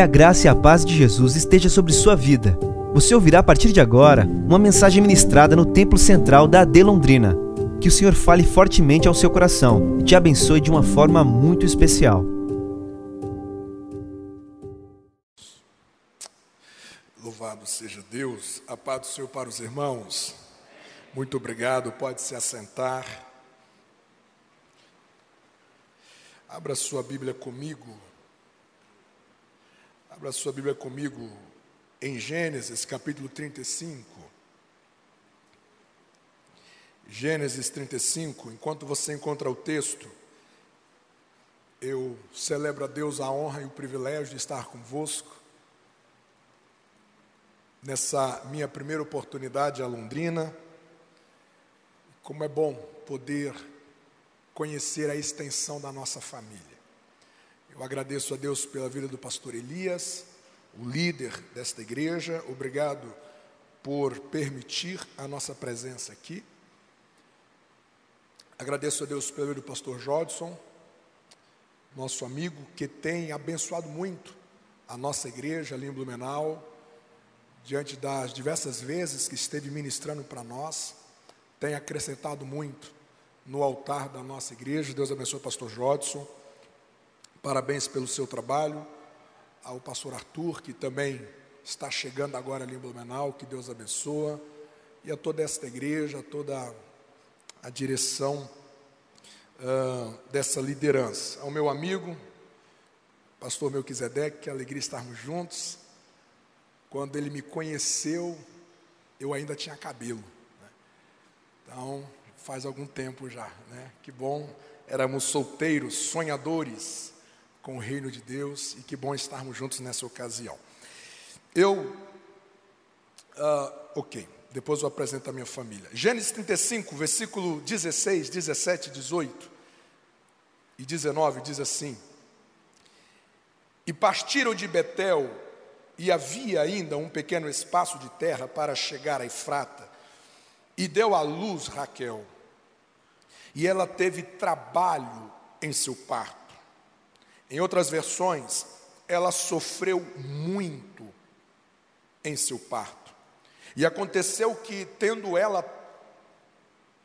Que a graça e a paz de Jesus esteja sobre sua vida. Você ouvirá a partir de agora uma mensagem ministrada no Templo Central da AD Londrina. Que o Senhor fale fortemente ao seu coração e te abençoe de uma forma muito especial. Louvado seja Deus, a paz do Senhor para os irmãos. Muito obrigado, pode se assentar. Abra sua Bíblia comigo. Abra sua Bíblia comigo em Gênesis capítulo 35. Gênesis 35, enquanto você encontra o texto, eu celebro a Deus a honra e o privilégio de estar convosco nessa minha primeira oportunidade a Londrina. Como é bom poder conhecer a extensão da nossa família. Eu agradeço a Deus pela vida do pastor Elias, o líder desta igreja. Obrigado por permitir a nossa presença aqui. Agradeço a Deus pela vida do pastor Jodson, nosso amigo, que tem abençoado muito a nossa igreja ali em Blumenau, diante das diversas vezes que esteve ministrando para nós, tem acrescentado muito no altar da nossa igreja. Deus abençoe o pastor Jodson. Parabéns pelo seu trabalho. Ao pastor Arthur, que também está chegando agora ali em Blumenau, que Deus abençoa. E a toda esta igreja, a toda a direção uh, dessa liderança. Ao meu amigo, pastor Melquisedeque, que alegria estarmos juntos. Quando ele me conheceu, eu ainda tinha cabelo. Né? Então, faz algum tempo já, né? Que bom, éramos solteiros, sonhadores com o reino de Deus e que bom estarmos juntos nessa ocasião. Eu, uh, ok, depois eu apresento a minha família. Gênesis 35, versículo 16, 17, 18 e 19 diz assim: E partiram de Betel, e havia ainda um pequeno espaço de terra para chegar a Efrata e deu à luz Raquel. E ela teve trabalho em seu parto. Em outras versões, ela sofreu muito em seu parto. E aconteceu que, tendo ela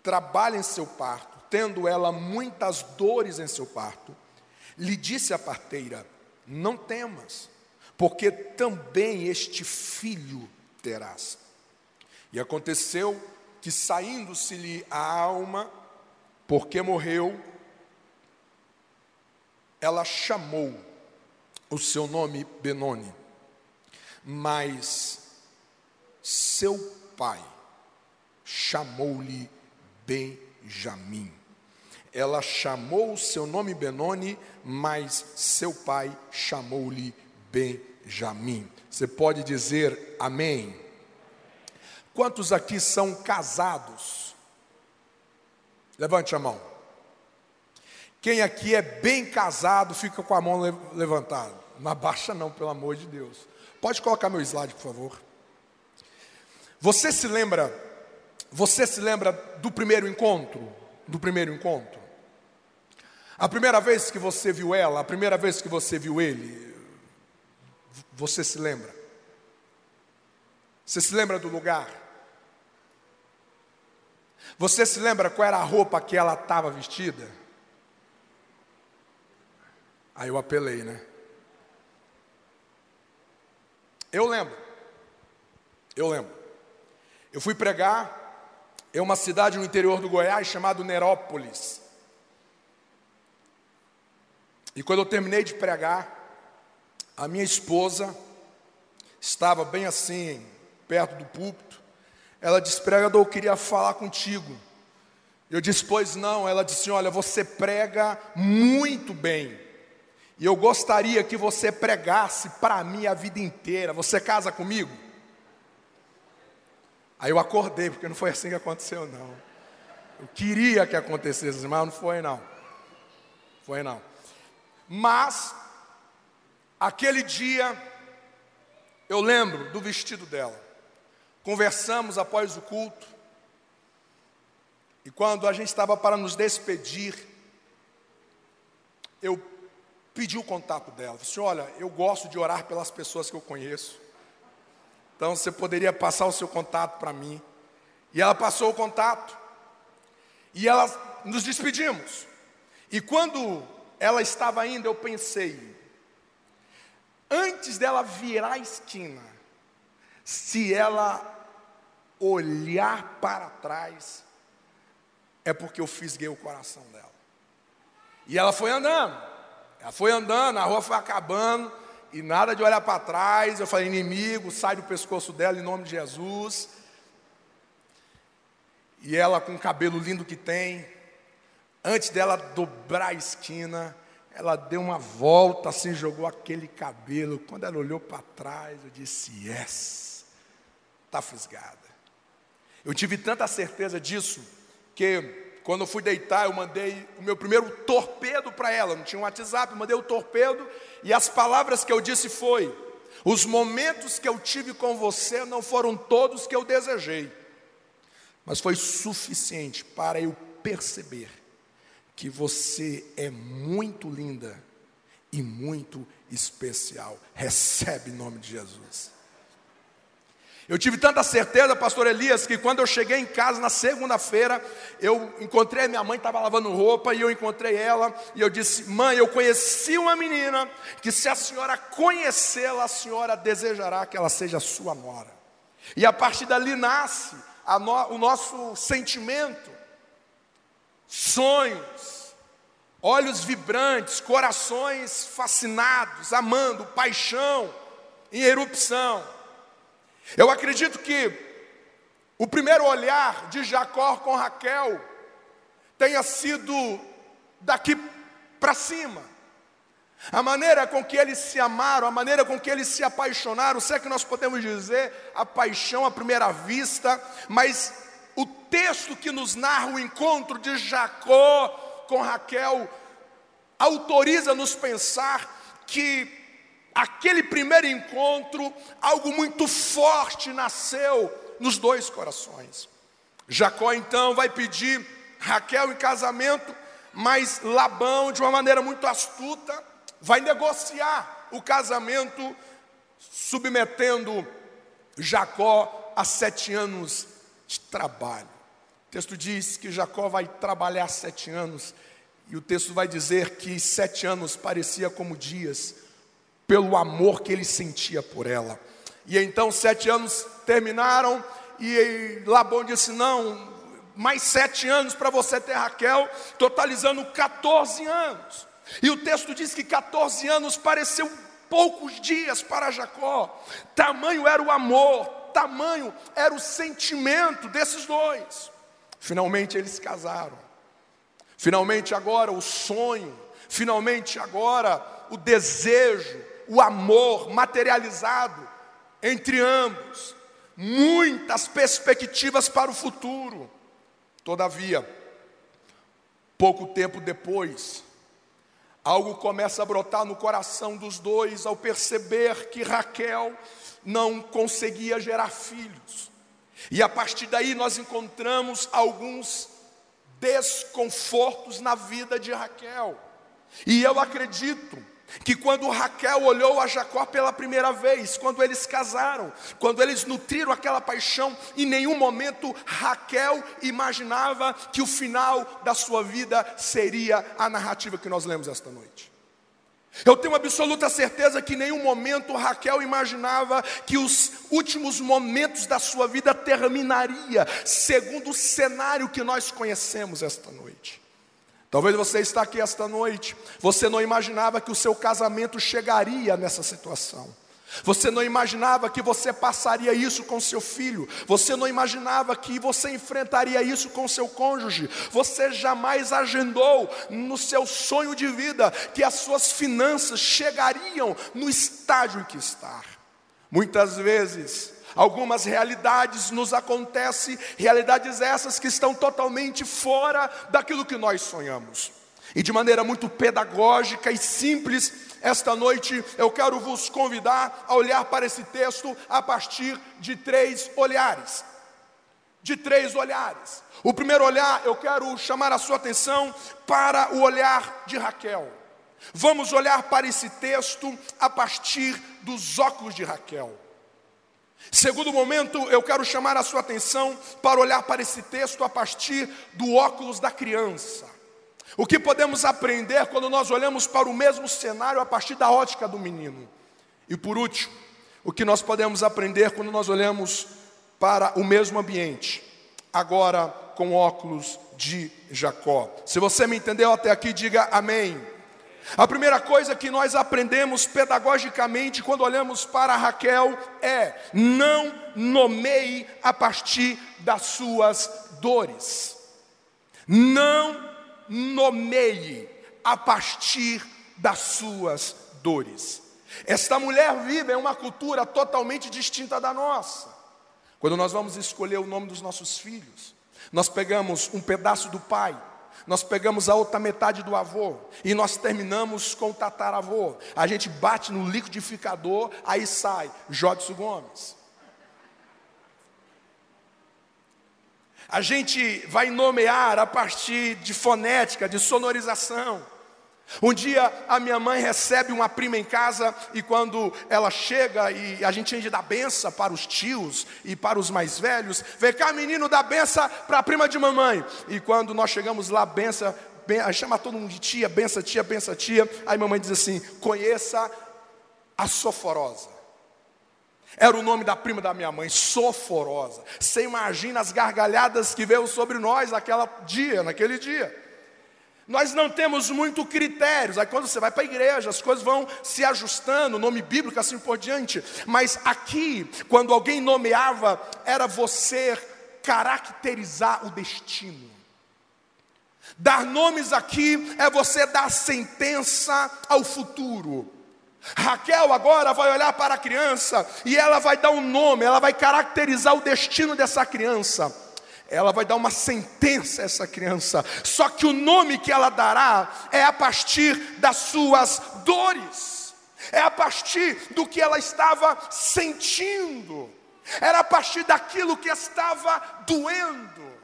trabalho em seu parto, tendo ela muitas dores em seu parto, lhe disse a parteira: Não temas, porque também este filho terás. E aconteceu que saindo-se-lhe a alma, porque morreu, ela chamou o seu nome Benoni, mas seu pai chamou-lhe Benjamim. Ela chamou o seu nome Benoni, mas seu pai chamou-lhe Benjamim. Você pode dizer amém? Quantos aqui são casados? Levante a mão. Quem aqui é bem casado, fica com a mão levantada. Não abaixa não, pelo amor de Deus. Pode colocar meu slide, por favor. Você se lembra, você se lembra do primeiro encontro? Do primeiro encontro? A primeira vez que você viu ela, a primeira vez que você viu ele, você se lembra? Você se lembra do lugar? Você se lembra qual era a roupa que ela estava vestida? Aí eu apelei, né? Eu lembro. Eu lembro. Eu fui pregar em uma cidade no interior do Goiás chamada Nerópolis. E quando eu terminei de pregar, a minha esposa estava bem assim, perto do púlpito. Ela disse: Pregador, eu queria falar contigo. Eu disse: Pois não. Ela disse: Olha, você prega muito bem. E eu gostaria que você pregasse para mim a vida inteira. Você casa comigo? Aí eu acordei, porque não foi assim que aconteceu, não. Eu queria que acontecesse, mas não foi, não. Foi, não. Mas, aquele dia, eu lembro do vestido dela. Conversamos após o culto. E quando a gente estava para nos despedir, eu pedi o contato dela. Disse: Olha, eu gosto de orar pelas pessoas que eu conheço. Então você poderia passar o seu contato para mim. E ela passou o contato. E ela nos despedimos. E quando ela estava indo, eu pensei, antes dela virar a esquina, se ela olhar para trás, é porque eu fisguei o coração dela. E ela foi andando, ela foi andando, a rua foi acabando, e nada de olhar para trás. Eu falei, inimigo, sai do pescoço dela em nome de Jesus. E ela com o cabelo lindo que tem, antes dela dobrar a esquina, ela deu uma volta assim, jogou aquele cabelo. Quando ela olhou para trás, eu disse: Yes, está fisgada. Eu tive tanta certeza disso que quando eu fui deitar, eu mandei o meu primeiro torpedo para ela. Não tinha um WhatsApp, eu mandei o torpedo e as palavras que eu disse foi: os momentos que eu tive com você não foram todos que eu desejei, mas foi suficiente para eu perceber que você é muito linda e muito especial. Recebe em nome de Jesus. Eu tive tanta certeza, pastor Elias, que quando eu cheguei em casa na segunda-feira, eu encontrei a minha mãe, estava lavando roupa, e eu encontrei ela, e eu disse: Mãe, eu conheci uma menina que, se a senhora conhecê-la, a senhora desejará que ela seja sua nora. E a partir dali nasce no, o nosso sentimento, sonhos, olhos vibrantes, corações fascinados, amando, paixão em erupção. Eu acredito que o primeiro olhar de Jacó com Raquel tenha sido daqui para cima. A maneira com que eles se amaram, a maneira com que eles se apaixonaram, sei que nós podemos dizer a paixão à primeira vista, mas o texto que nos narra o encontro de Jacó com Raquel autoriza-nos pensar que aquele primeiro encontro, algo muito forte nasceu nos dois corações. Jacó então vai pedir Raquel em casamento, mas Labão, de uma maneira muito astuta, vai negociar o casamento, submetendo Jacó a sete anos de trabalho. O texto diz que Jacó vai trabalhar sete anos, e o texto vai dizer que sete anos parecia como dias, pelo amor que ele sentia por ela. E então sete anos terminaram e Labão disse: Não, mais sete anos para você ter Raquel, totalizando 14 anos. E o texto diz que 14 anos pareceu poucos dias para Jacó, tamanho era o amor, tamanho era o sentimento desses dois. Finalmente eles casaram, finalmente agora o sonho, finalmente agora o desejo, o amor materializado entre ambos, muitas perspectivas para o futuro. Todavia, pouco tempo depois, algo começa a brotar no coração dos dois ao perceber que Raquel não conseguia gerar filhos. E a partir daí nós encontramos alguns desconfortos na vida de Raquel. E eu acredito que quando Raquel olhou a Jacó pela primeira vez, quando eles casaram, quando eles nutriram aquela paixão, em nenhum momento Raquel imaginava que o final da sua vida seria a narrativa que nós lemos esta noite. Eu tenho absoluta certeza que em nenhum momento Raquel imaginava que os últimos momentos da sua vida terminaria segundo o cenário que nós conhecemos esta noite. Talvez você está aqui esta noite, você não imaginava que o seu casamento chegaria nessa situação. Você não imaginava que você passaria isso com seu filho. Você não imaginava que você enfrentaria isso com seu cônjuge. Você jamais agendou no seu sonho de vida que as suas finanças chegariam no estágio em que está. Muitas vezes Algumas realidades nos acontecem, realidades essas que estão totalmente fora daquilo que nós sonhamos. E de maneira muito pedagógica e simples, esta noite eu quero vos convidar a olhar para esse texto a partir de três olhares. De três olhares. O primeiro olhar, eu quero chamar a sua atenção para o olhar de Raquel. Vamos olhar para esse texto a partir dos óculos de Raquel. Segundo momento, eu quero chamar a sua atenção para olhar para esse texto a partir do óculos da criança. O que podemos aprender quando nós olhamos para o mesmo cenário a partir da ótica do menino? E por último, o que nós podemos aprender quando nós olhamos para o mesmo ambiente, agora com óculos de Jacó? Se você me entendeu até aqui, diga amém. A primeira coisa que nós aprendemos pedagogicamente quando olhamos para Raquel é: não nomeie a partir das suas dores. Não nomeie a partir das suas dores. Esta mulher vive em uma cultura totalmente distinta da nossa. Quando nós vamos escolher o nome dos nossos filhos, nós pegamos um pedaço do pai, nós pegamos a outra metade do avô e nós terminamos com o tataravô. A gente bate no liquidificador, aí sai Jodson Gomes. A gente vai nomear a partir de fonética, de sonorização. Um dia a minha mãe recebe uma prima em casa e quando ela chega e a gente tinha de dar benção para os tios e para os mais velhos, vem cá menino dá benção para a prima de mamãe. E quando nós chegamos lá, benção, ben, chama todo mundo de tia, benção tia, benção tia. Aí mamãe diz assim: conheça a soforosa. Era o nome da prima da minha mãe, Soforosa. Você imagina as gargalhadas que veio sobre nós naquele dia, naquele dia. Nós não temos muito critérios. Aí quando você vai para a igreja, as coisas vão se ajustando, nome bíblico assim por diante. Mas aqui, quando alguém nomeava, era você caracterizar o destino. Dar nomes aqui é você dar sentença ao futuro. Raquel agora vai olhar para a criança e ela vai dar um nome, ela vai caracterizar o destino dessa criança ela vai dar uma sentença a essa criança. Só que o nome que ela dará é a partir das suas dores, é a partir do que ela estava sentindo, era a partir daquilo que estava doendo.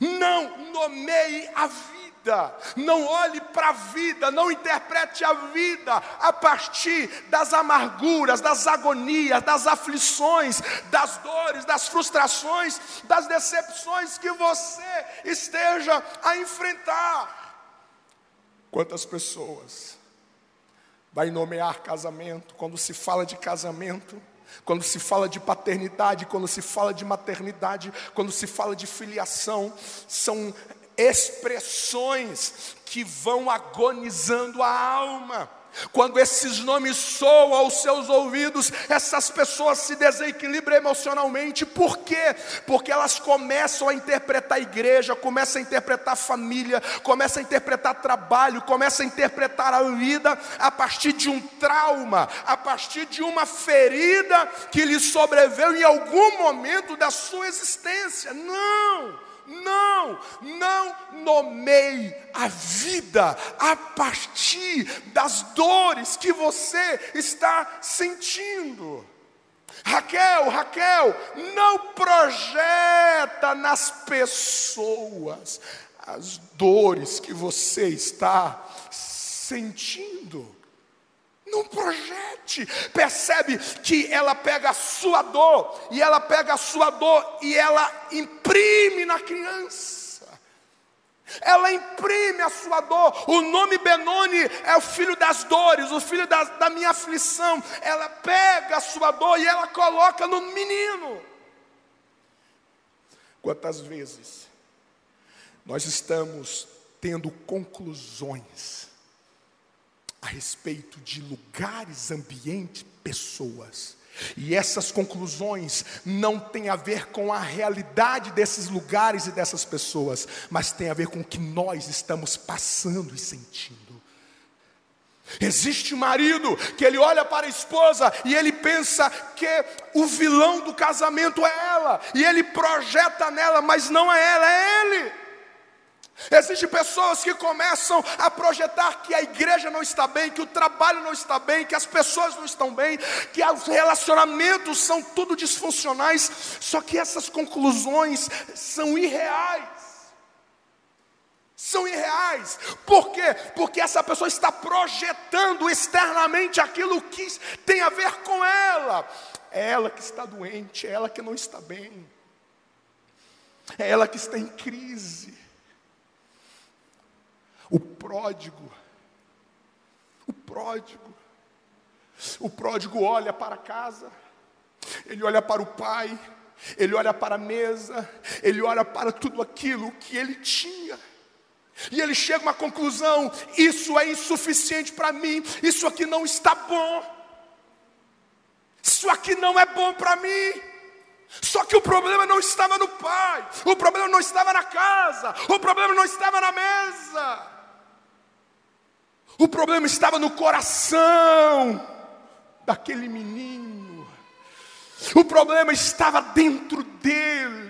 Não nomeie a vida vida, não olhe para a vida, não interprete a vida a partir das amarguras, das agonias, das aflições, das dores, das frustrações, das decepções que você esteja a enfrentar. Quantas pessoas vai nomear casamento quando se fala de casamento? Quando se fala de paternidade, quando se fala de maternidade, quando se fala de filiação, são expressões que vão agonizando a alma. Quando esses nomes soam aos seus ouvidos, essas pessoas se desequilibram emocionalmente. Por quê? Porque elas começam a interpretar a igreja, começam a interpretar a família, começam a interpretar trabalho, começam a interpretar a vida a partir de um trauma, a partir de uma ferida que lhe sobreveu em algum momento da sua existência. Não! Não, não nomeie a vida a partir das dores que você está sentindo. Raquel, Raquel, não projeta nas pessoas as dores que você está sentindo. Não projete. Percebe que ela pega a sua dor, e ela pega a sua dor e ela imprime na criança. Ela imprime a sua dor. O nome Benoni é o filho das dores, o filho da, da minha aflição. Ela pega a sua dor e ela coloca no menino. Quantas vezes nós estamos tendo conclusões a respeito de lugares, ambiente, pessoas. E essas conclusões não têm a ver com a realidade desses lugares e dessas pessoas, mas tem a ver com o que nós estamos passando e sentindo. Existe um marido que ele olha para a esposa e ele pensa que o vilão do casamento é ela, e ele projeta nela, mas não é ela, é ele. Existem pessoas que começam a projetar que a igreja não está bem, que o trabalho não está bem, que as pessoas não estão bem, que os relacionamentos são tudo disfuncionais, só que essas conclusões são irreais. são irreais. Por quê? Porque essa pessoa está projetando externamente aquilo que tem a ver com ela. É ela que está doente, é ela que não está bem, é ela que está em crise. O pródigo, o pródigo, o pródigo olha para casa, ele olha para o pai, ele olha para a mesa, ele olha para tudo aquilo que ele tinha. E ele chega a uma conclusão: isso é insuficiente para mim, isso aqui não está bom, isso aqui não é bom para mim. Só que o problema não estava no pai, o problema não estava na casa, o problema não estava na mesa, o problema estava no coração daquele menino, o problema estava dentro dele.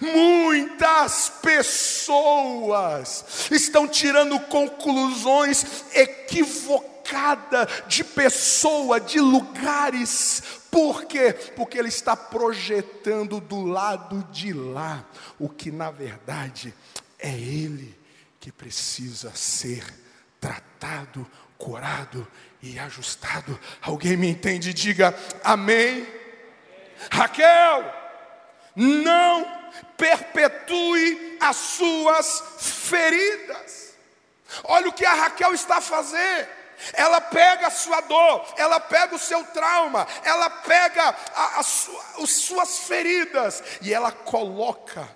Muitas pessoas estão tirando conclusões equivocadas de pessoa, de lugares. Por quê? Porque ele está projetando do lado de lá o que na verdade é ele que precisa ser tratado, curado e ajustado. Alguém me entende? Diga amém. Raquel, não perpetue as suas feridas. Olha o que a Raquel está a fazer. Ela pega a sua dor, ela pega o seu trauma, ela pega a, a sua, as suas feridas e ela coloca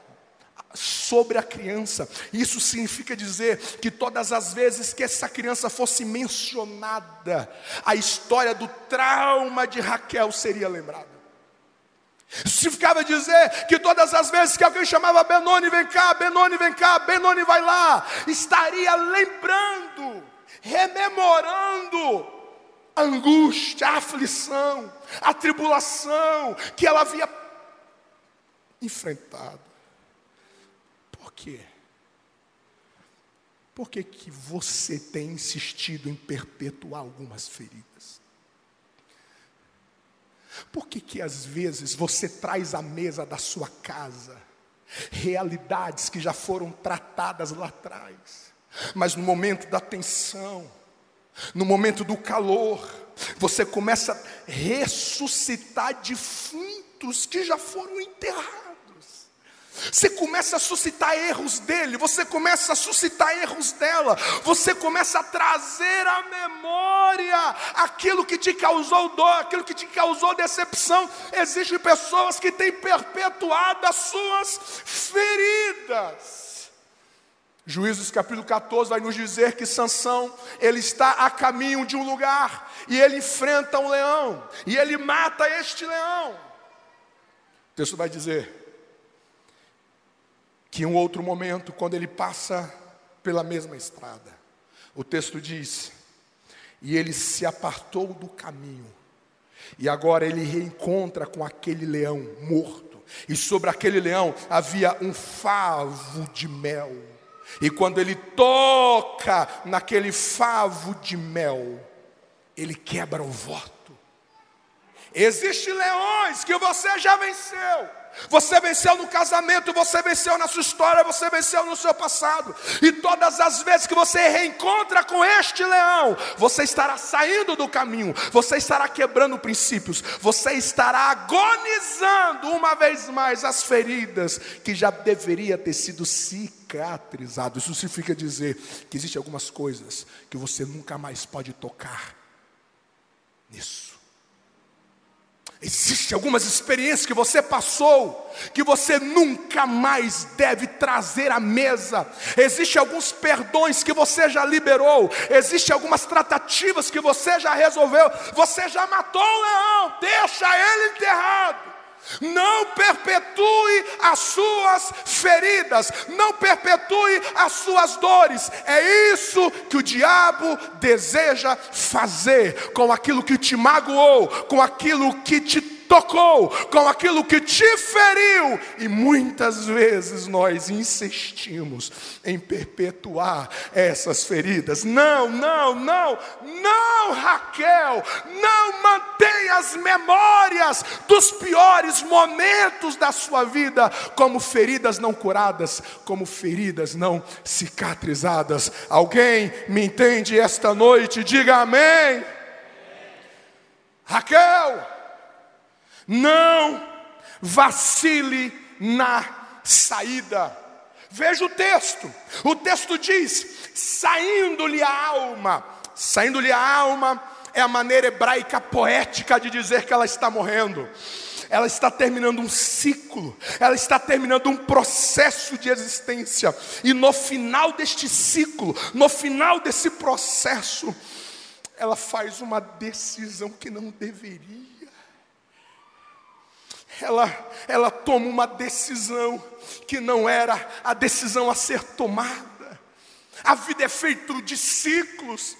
sobre a criança. Isso significa dizer que todas as vezes que essa criança fosse mencionada, a história do trauma de Raquel seria lembrada. Significava dizer que todas as vezes que alguém chamava Benoni, vem cá, Benoni, vem cá, Benoni, vai lá, estaria lembrando, rememorando a angústia, a aflição, a tribulação que ela havia enfrentado. Quê? Por que, que você tem insistido em perpetuar algumas feridas? Por que, que às vezes você traz à mesa da sua casa realidades que já foram tratadas lá atrás, mas no momento da tensão, no momento do calor, você começa a ressuscitar defuntos que já foram enterrados. Você começa a suscitar erros dele, você começa a suscitar erros dela, você começa a trazer à memória aquilo que te causou dor, aquilo que te causou decepção. Existem pessoas que têm perpetuado as suas feridas. Juízes capítulo 14 vai nos dizer que Sansão, ele está a caminho de um lugar e ele enfrenta um leão e ele mata este leão. O texto vai dizer: que em um outro momento, quando ele passa pela mesma estrada, o texto diz: e ele se apartou do caminho, e agora ele reencontra com aquele leão morto, e sobre aquele leão havia um favo de mel, e quando ele toca naquele favo de mel, ele quebra o voto. Existem leões que você já venceu. Você venceu no casamento, você venceu na sua história, você venceu no seu passado. E todas as vezes que você reencontra com este leão, você estará saindo do caminho, você estará quebrando princípios, você estará agonizando uma vez mais as feridas que já deveria ter sido cicatrizadas. Isso significa dizer que existem algumas coisas que você nunca mais pode tocar nisso. Existem algumas experiências que você passou, que você nunca mais deve trazer à mesa. Existem alguns perdões que você já liberou. Existem algumas tratativas que você já resolveu. Você já matou o leão, deixa ele enterrado. Não perpetue as suas feridas, não perpetue as suas dores. É isso que o diabo deseja fazer com aquilo que te magoou, com aquilo que te tocou, com aquilo que te feriu, e muitas vezes nós insistimos em perpetuar essas feridas. Não, não, não, não, Raquel, não mantenha as memórias dos piores momentos da sua vida como feridas não curadas, como feridas não cicatrizadas. Alguém me entende esta noite? Diga amém. Raquel, não vacile na saída. Veja o texto. O texto diz: saindo-lhe a alma. Saindo-lhe a alma é a maneira hebraica poética de dizer que ela está morrendo. Ela está terminando um ciclo, ela está terminando um processo de existência, e no final deste ciclo, no final desse processo, ela faz uma decisão que não deveria. Ela, ela toma uma decisão que não era a decisão a ser tomada. A vida é feita de ciclos.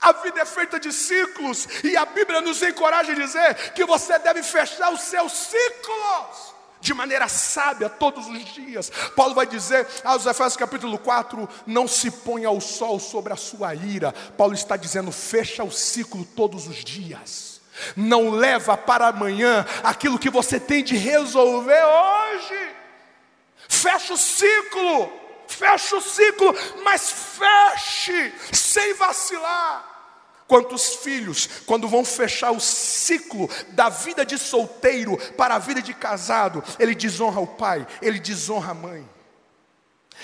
A vida é feita de ciclos, e a Bíblia nos encoraja a dizer que você deve fechar os seus ciclos de maneira sábia todos os dias. Paulo vai dizer aos Efésios capítulo 4: não se ponha o sol sobre a sua ira. Paulo está dizendo: fecha o ciclo todos os dias. Não leva para amanhã aquilo que você tem de resolver hoje. Fecha o ciclo, fecha o ciclo, mas feche sem vacilar. Quantos filhos, quando vão fechar o ciclo da vida de solteiro para a vida de casado, ele desonra o pai, ele desonra a mãe,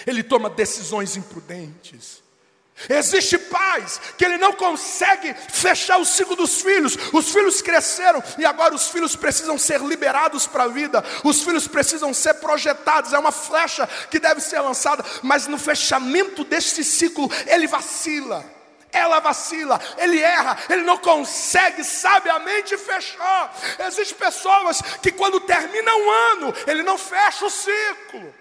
ele toma decisões imprudentes. Existe pais que ele não consegue fechar o ciclo dos filhos. Os filhos cresceram e agora os filhos precisam ser liberados para a vida. Os filhos precisam ser projetados. É uma flecha que deve ser lançada, mas no fechamento deste ciclo ele vacila ela vacila, ele erra, ele não consegue sabiamente fechar. Existem pessoas que quando termina um ano, ele não fecha o ciclo.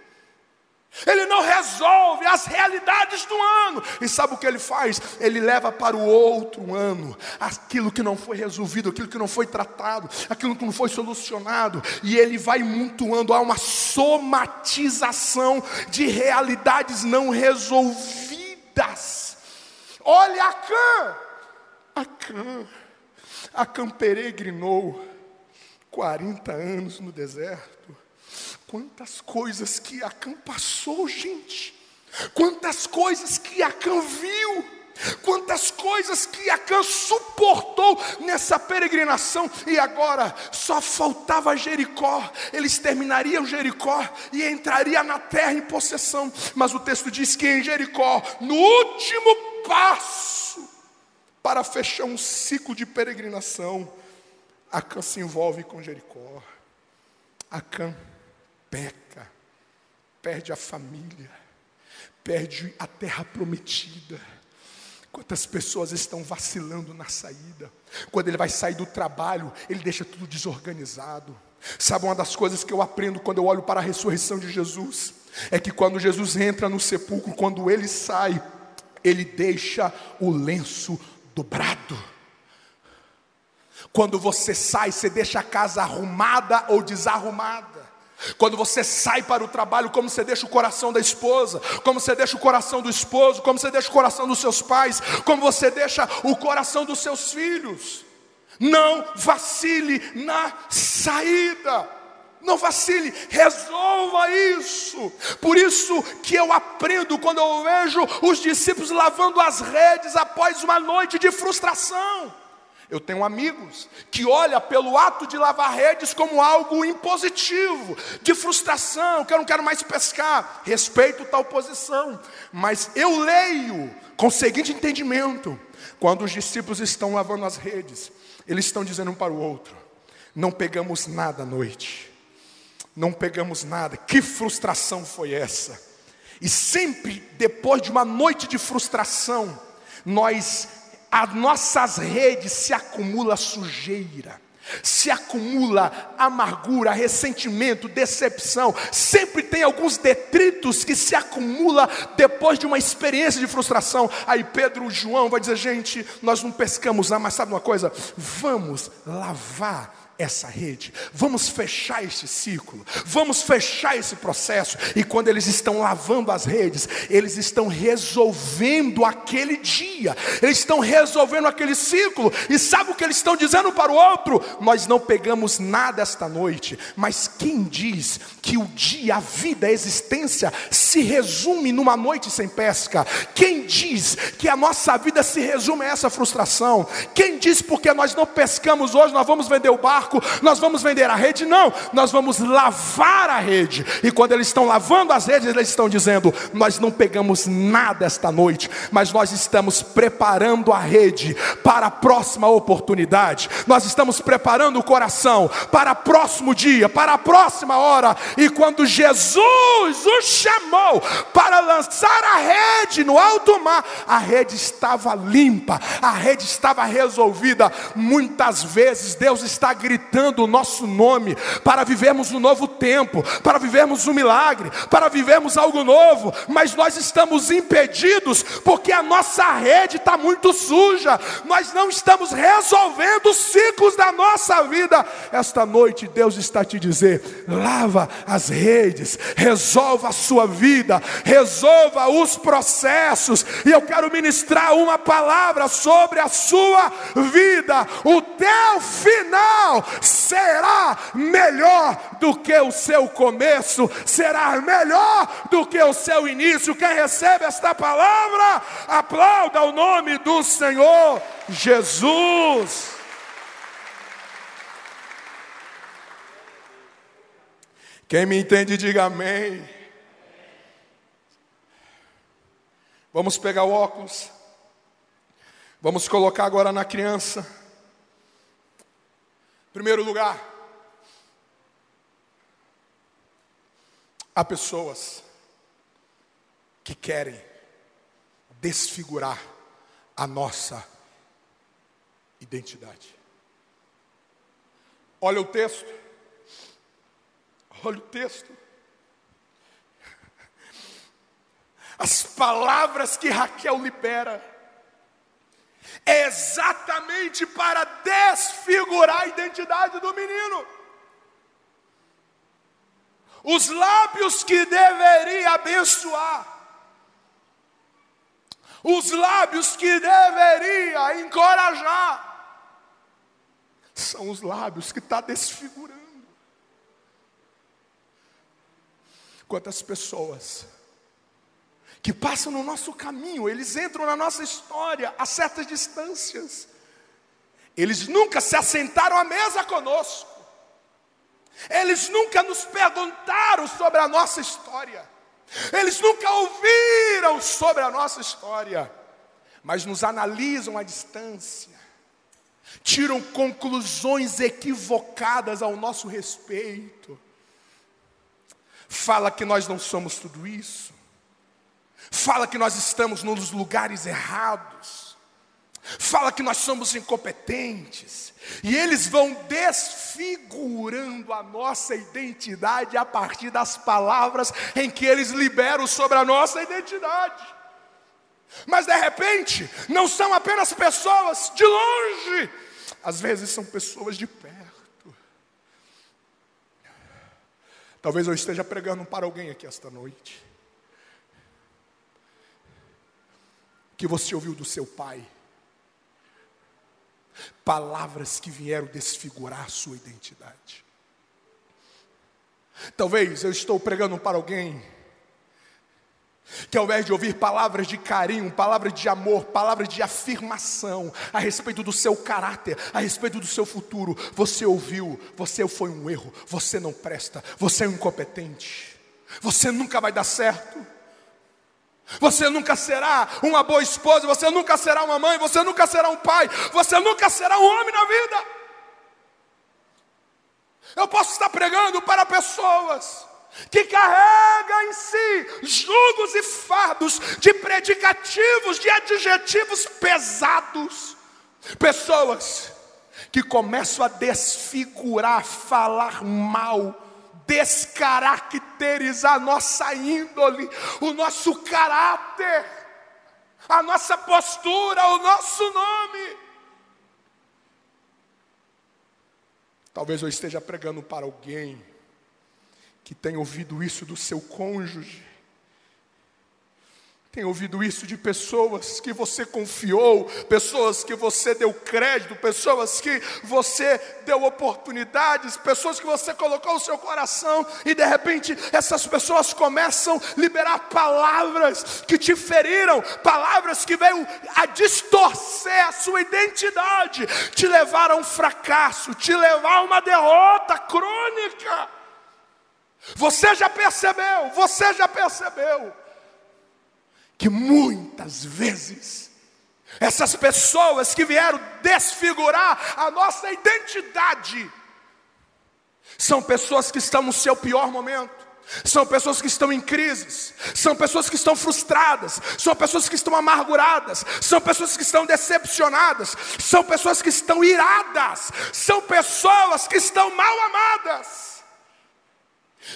Ele não resolve as realidades do ano. E sabe o que ele faz? Ele leva para o outro ano aquilo que não foi resolvido, aquilo que não foi tratado, aquilo que não foi solucionado. E ele vai mutuando. Há uma somatização de realidades não resolvidas. Olha Acã, Acã, Acã peregrinou 40 anos no deserto. Quantas coisas que Acã passou, gente. Quantas coisas que Acã viu. Quantas coisas que Acã suportou nessa peregrinação, e agora só faltava Jericó, eles terminariam Jericó e entraria na terra em possessão. Mas o texto diz que em Jericó, no último passo para fechar um ciclo de peregrinação, Acã se envolve com Jericó. Acã peca, perde a família, perde a terra prometida Quantas pessoas estão vacilando na saída? Quando ele vai sair do trabalho, ele deixa tudo desorganizado. Sabe uma das coisas que eu aprendo quando eu olho para a ressurreição de Jesus? É que quando Jesus entra no sepulcro, quando ele sai, ele deixa o lenço dobrado. Quando você sai, você deixa a casa arrumada ou desarrumada. Quando você sai para o trabalho, como você deixa o coração da esposa, como você deixa o coração do esposo, como você deixa o coração dos seus pais, como você deixa o coração dos seus filhos. Não vacile na saída. Não vacile, resolva isso. Por isso que eu aprendo quando eu vejo os discípulos lavando as redes após uma noite de frustração. Eu tenho amigos que olham pelo ato de lavar redes como algo impositivo, de frustração, que eu não quero mais pescar. Respeito tal posição, mas eu leio com o seguinte entendimento: quando os discípulos estão lavando as redes, eles estão dizendo um para o outro: não pegamos nada à noite, não pegamos nada. Que frustração foi essa? E sempre depois de uma noite de frustração, nós as nossas redes se acumula sujeira, se acumula amargura, ressentimento, decepção. Sempre tem alguns detritos que se acumula depois de uma experiência de frustração. Aí Pedro, João vai dizer: gente, nós não pescamos lá, mas sabe uma coisa? Vamos lavar essa rede, vamos fechar este ciclo, vamos fechar esse processo. E quando eles estão lavando as redes, eles estão resolvendo aquele dia, eles estão resolvendo aquele ciclo. E sabe o que eles estão dizendo para o outro? Nós não pegamos nada esta noite, mas quem diz que o dia, a vida, a existência se resume numa noite sem pesca? Quem diz que a nossa vida se resume a essa frustração? Quem diz porque nós não pescamos hoje, nós vamos vender o barco? Barco, nós vamos vender a rede, não, nós vamos lavar a rede. E quando eles estão lavando as redes, eles estão dizendo: Nós não pegamos nada esta noite, mas nós estamos preparando a rede para a próxima oportunidade, nós estamos preparando o coração para o próximo dia, para a próxima hora. E quando Jesus o chamou para lançar a rede no alto mar, a rede estava limpa, a rede estava resolvida. Muitas vezes Deus está gritando gritando o nosso nome para vivermos um novo tempo, para vivermos um milagre, para vivermos algo novo, mas nós estamos impedidos porque a nossa rede está muito suja, nós não estamos resolvendo os ciclos da nossa vida. Esta noite Deus está te dizer: lava as redes, resolva a sua vida, resolva os processos, e eu quero ministrar uma palavra sobre a sua vida, o teu final será melhor do que o seu começo, será melhor do que o seu início. Quem recebe esta palavra, aplauda o nome do Senhor Jesus. Quem me entende, diga amém. Vamos pegar o óculos. Vamos colocar agora na criança. Primeiro lugar, há pessoas que querem desfigurar a nossa identidade. Olha o texto. Olha o texto. As palavras que Raquel libera é exatamente para desfigurar a identidade do menino. Os lábios que deveria abençoar, os lábios que deveria encorajar, são os lábios que está desfigurando. Quantas pessoas que passam no nosso caminho, eles entram na nossa história a certas distâncias. Eles nunca se assentaram à mesa conosco. Eles nunca nos perguntaram sobre a nossa história. Eles nunca ouviram sobre a nossa história. Mas nos analisam à distância. Tiram conclusões equivocadas ao nosso respeito. Fala que nós não somos tudo isso fala que nós estamos nos lugares errados, fala que nós somos incompetentes, e eles vão desfigurando a nossa identidade a partir das palavras em que eles liberam sobre a nossa identidade. Mas de repente, não são apenas pessoas de longe, às vezes são pessoas de perto. Talvez eu esteja pregando para alguém aqui esta noite. Que você ouviu do seu pai. Palavras que vieram desfigurar a sua identidade. Talvez eu estou pregando para alguém que ao invés de ouvir palavras de carinho, palavras de amor, palavras de afirmação a respeito do seu caráter, a respeito do seu futuro, você ouviu, você foi um erro, você não presta, você é um incompetente, você nunca vai dar certo. Você nunca será uma boa esposa, você nunca será uma mãe, você nunca será um pai, você nunca será um homem na vida. Eu posso estar pregando para pessoas que carregam em si julgos e fardos de predicativos, de adjetivos pesados. Pessoas que começam a desfigurar, falar mal descaracterizar a nossa índole, o nosso caráter, a nossa postura, o nosso nome. Talvez eu esteja pregando para alguém que tem ouvido isso do seu cônjuge, tem ouvido isso de pessoas que você confiou, pessoas que você deu crédito, pessoas que você deu oportunidades, pessoas que você colocou no seu coração e de repente essas pessoas começam a liberar palavras que te feriram, palavras que veio a distorcer a sua identidade, te levar a um fracasso, te levar a uma derrota crônica. Você já percebeu, você já percebeu que muitas vezes essas pessoas que vieram desfigurar a nossa identidade são pessoas que estão no seu pior momento. São pessoas que estão em crises, são pessoas que estão frustradas, são pessoas que estão amarguradas, são pessoas que estão decepcionadas, são pessoas que estão iradas, são pessoas que estão mal amadas.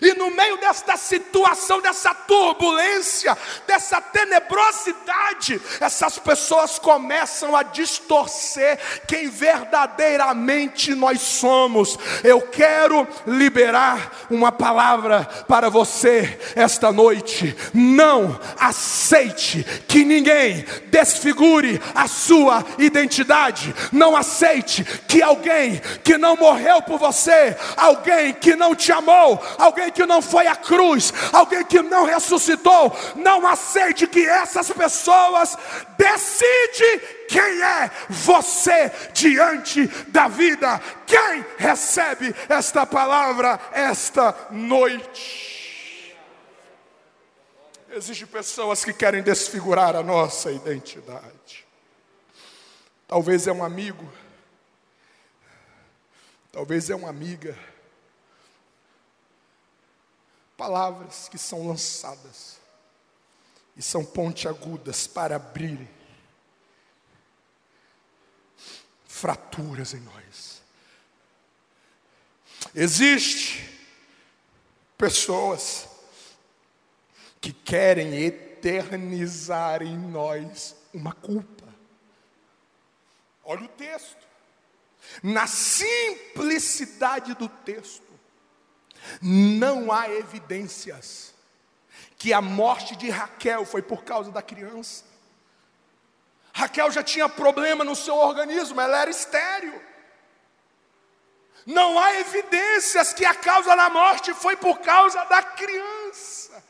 E no meio desta situação, dessa turbulência, dessa tenebrosidade, essas pessoas começam a distorcer quem verdadeiramente nós somos. Eu quero liberar uma palavra para você esta noite. Não aceite que ninguém desfigure a sua identidade. Não aceite que alguém que não morreu por você, alguém que não te amou, alguém alguém que não foi à cruz, alguém que não ressuscitou, não aceite que essas pessoas decidem quem é você diante da vida. Quem recebe esta palavra esta noite? Existem pessoas que querem desfigurar a nossa identidade. Talvez é um amigo, talvez é uma amiga palavras que são lançadas e são pontiagudas para abrir fraturas em nós. Existe pessoas que querem eternizar em nós uma culpa. Olha o texto. Na simplicidade do texto, não há evidências que a morte de Raquel foi por causa da criança. Raquel já tinha problema no seu organismo, ela era estéril. Não há evidências que a causa da morte foi por causa da criança.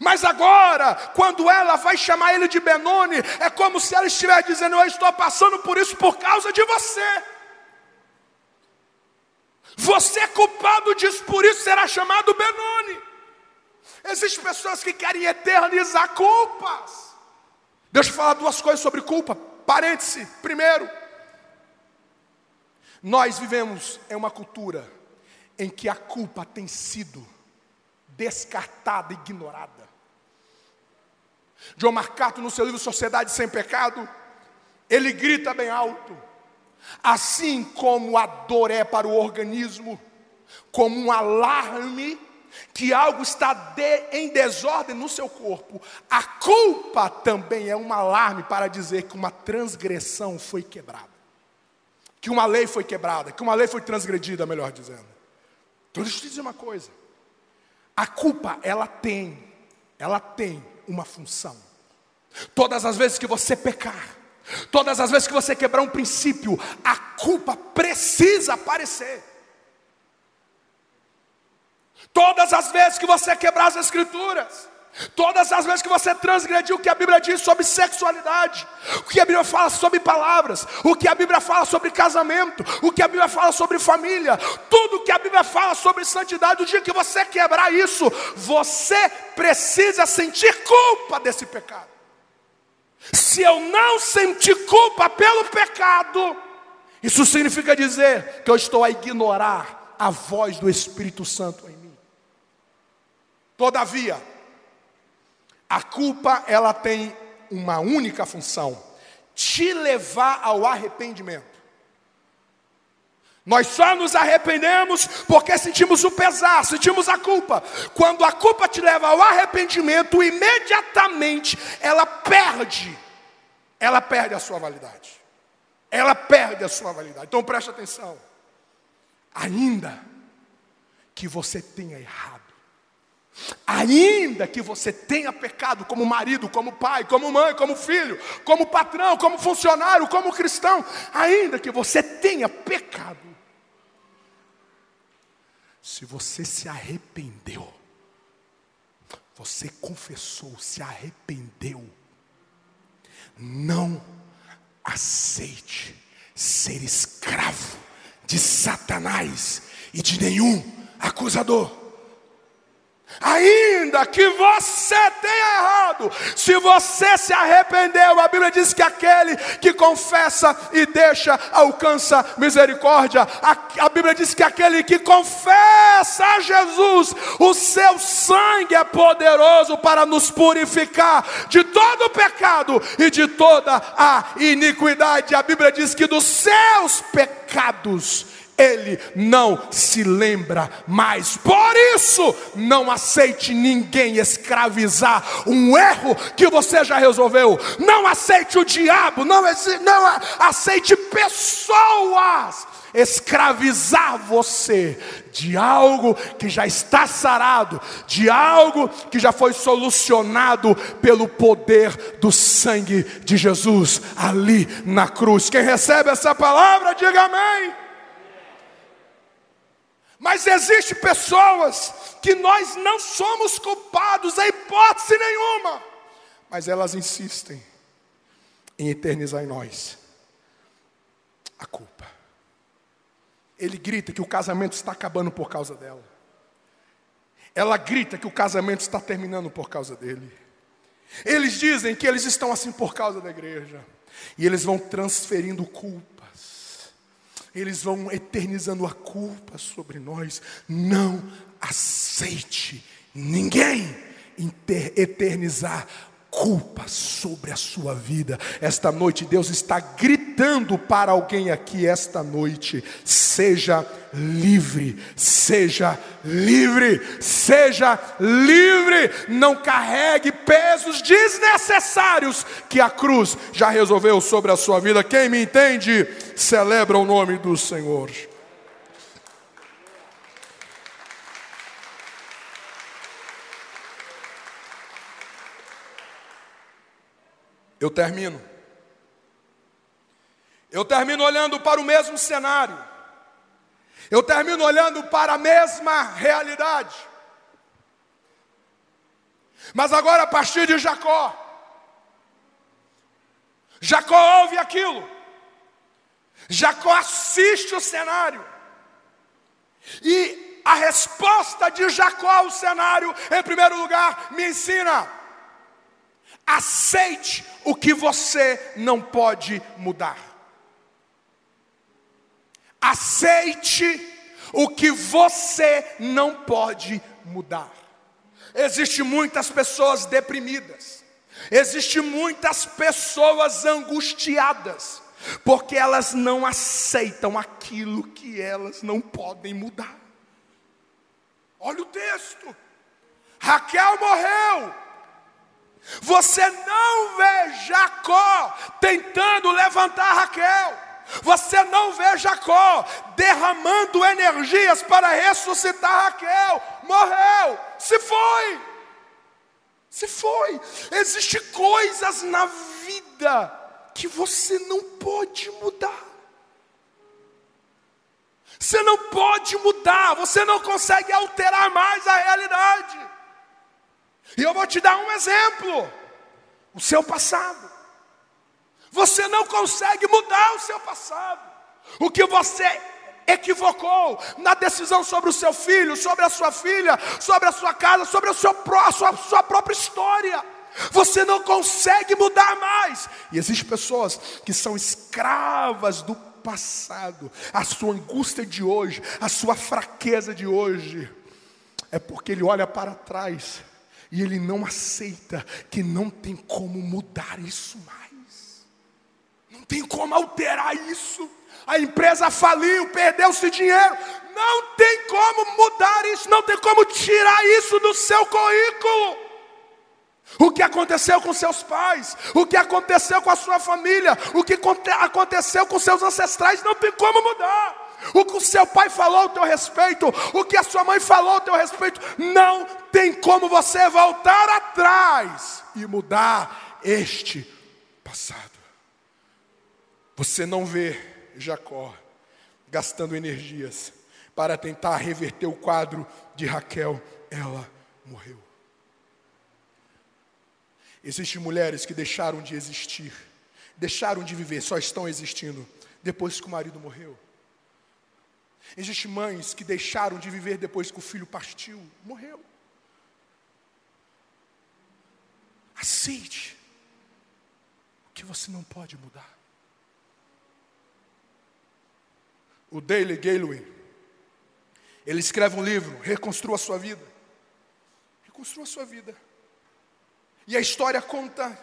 Mas agora, quando ela vai chamar ele de Benoni, é como se ela estivesse dizendo: Eu estou passando por isso por causa de você. Você é culpado disso, por isso será chamado Benoni. Existem pessoas que querem eternizar culpas. Deixa eu falar duas coisas sobre culpa. Parêntese. Primeiro, nós vivemos em uma cultura em que a culpa tem sido descartada, ignorada. John Marcato, no seu livro Sociedade Sem Pecado, ele grita bem alto: Assim como a dor é para o organismo, como um alarme que algo está de, em desordem no seu corpo, a culpa também é um alarme para dizer que uma transgressão foi quebrada, que uma lei foi quebrada, que uma lei foi transgredida, melhor dizendo. Então deixa eu te dizer uma coisa: a culpa ela tem, ela tem uma função. Todas as vezes que você pecar, Todas as vezes que você quebrar um princípio, a culpa precisa aparecer. Todas as vezes que você quebrar as escrituras, todas as vezes que você transgredir o que a Bíblia diz sobre sexualidade, o que a Bíblia fala sobre palavras, o que a Bíblia fala sobre casamento, o que a Bíblia fala sobre família, tudo que a Bíblia fala sobre santidade, o dia que você quebrar isso, você precisa sentir culpa desse pecado. Se eu não sentir culpa pelo pecado, isso significa dizer que eu estou a ignorar a voz do Espírito Santo em mim. Todavia, a culpa ela tem uma única função: te levar ao arrependimento. Nós só nos arrependemos porque sentimos o pesar, sentimos a culpa. Quando a culpa te leva ao arrependimento, imediatamente ela perde, ela perde a sua validade. Ela perde a sua validade. Então preste atenção. ainda que você tenha errado, ainda que você tenha pecado como marido, como pai, como mãe, como filho, como patrão, como funcionário, como cristão, ainda que você tenha pecado, se você se arrependeu, você confessou, se arrependeu, não aceite ser escravo de Satanás e de nenhum acusador. Ainda que você tenha errado, se você se arrependeu, a Bíblia diz que aquele que confessa e deixa alcança misericórdia. A, a, Bíblia diz que aquele que confessa a Jesus, o seu sangue é poderoso para nos purificar de todo pecado e de toda a iniquidade. A Bíblia diz que dos seus pecados ele não se lembra mais. Por isso, não aceite ninguém escravizar um erro que você já resolveu. Não aceite o diabo, não, não aceite pessoas escravizar você de algo que já está sarado, de algo que já foi solucionado pelo poder do sangue de Jesus ali na cruz. Quem recebe essa palavra, diga amém. Mas existe pessoas que nós não somos culpados, a hipótese nenhuma. Mas elas insistem em eternizar em nós a culpa. Ele grita que o casamento está acabando por causa dela. Ela grita que o casamento está terminando por causa dele. Eles dizem que eles estão assim por causa da igreja. E eles vão transferindo culpa eles vão eternizando a culpa sobre nós. Não aceite ninguém eternizar culpa sobre a sua vida. Esta noite Deus está gritando para alguém aqui esta noite: seja livre, seja livre, seja livre. Não carregue pesos desnecessários que a cruz já resolveu sobre a sua vida. Quem me entende, celebra o nome do Senhor. Eu termino. Eu termino olhando para o mesmo cenário. Eu termino olhando para a mesma realidade. Mas agora a partir de Jacó. Jacó ouve aquilo. Jacó assiste o cenário. E a resposta de Jacó ao cenário, em primeiro lugar, me ensina Aceite o que você não pode mudar. Aceite o que você não pode mudar. Existem muitas pessoas deprimidas. Existem muitas pessoas angustiadas, porque elas não aceitam aquilo que elas não podem mudar. Olha o texto. Raquel morreu, você não vê Jacó tentando levantar Raquel. Você não vê Jacó derramando energias para ressuscitar Raquel. Morreu, se foi. Se foi. Existem coisas na vida que você não pode mudar. Você não pode mudar, você não consegue alterar mais a realidade. E eu vou te dar um exemplo: o seu passado. Você não consegue mudar o seu passado. O que você equivocou na decisão sobre o seu filho, sobre a sua filha, sobre a sua casa, sobre a sua, a sua, sua própria história. Você não consegue mudar mais. E existem pessoas que são escravas do passado. A sua angústia de hoje, a sua fraqueza de hoje, é porque ele olha para trás e ele não aceita que não tem como mudar isso mais. Não tem como alterar isso. A empresa faliu, perdeu-se dinheiro. Não tem como mudar isso, não tem como tirar isso do seu currículo. O que aconteceu com seus pais, o que aconteceu com a sua família, o que aconteceu com seus ancestrais, não tem como mudar. O que o seu pai falou ao teu respeito, o que a sua mãe falou ao teu respeito, não tem como você voltar atrás e mudar este passado. Você não vê Jacó gastando energias para tentar reverter o quadro de Raquel, ela morreu. Existem mulheres que deixaram de existir, deixaram de viver, só estão existindo depois que o marido morreu. Existem mães que deixaram de viver depois que o filho partiu, morreu. Aceite o que você não pode mudar. O Daily Galway, ele escreve um livro, Reconstrua a sua vida. Reconstrua a sua vida. E a história conta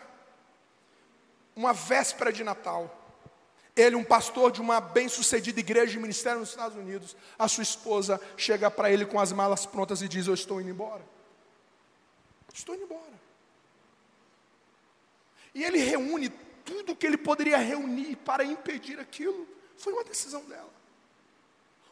uma véspera de Natal. Ele, um pastor de uma bem-sucedida igreja de ministério nos Estados Unidos, a sua esposa chega para ele com as malas prontas e diz: Eu estou indo embora. Estou indo embora. E ele reúne tudo que ele poderia reunir para impedir aquilo. Foi uma decisão dela.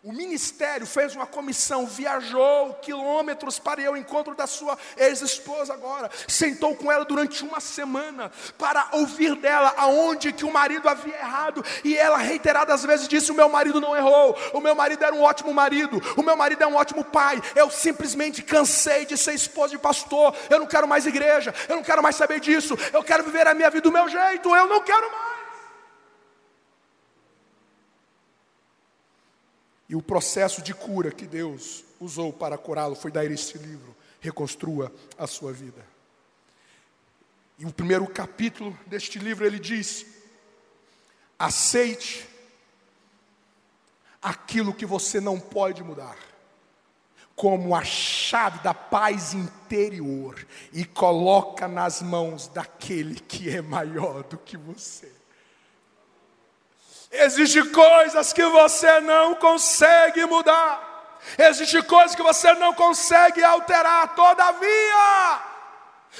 O ministério fez uma comissão, viajou quilômetros para ir ao encontro da sua ex-esposa agora, sentou com ela durante uma semana para ouvir dela aonde que o marido havia errado, e ela reiteradas vezes disse: "O meu marido não errou, o meu marido era um ótimo marido, o meu marido é um ótimo pai. Eu simplesmente cansei de ser esposa de pastor. Eu não quero mais igreja, eu não quero mais saber disso. Eu quero viver a minha vida do meu jeito. Eu não quero mais E o processo de cura que Deus usou para curá-lo foi dar este livro, Reconstrua a sua vida. E o primeiro capítulo deste livro ele diz: aceite aquilo que você não pode mudar, como a chave da paz interior, e coloca nas mãos daquele que é maior do que você. Existem coisas que você não consegue mudar. Existem coisas que você não consegue alterar. Todavia,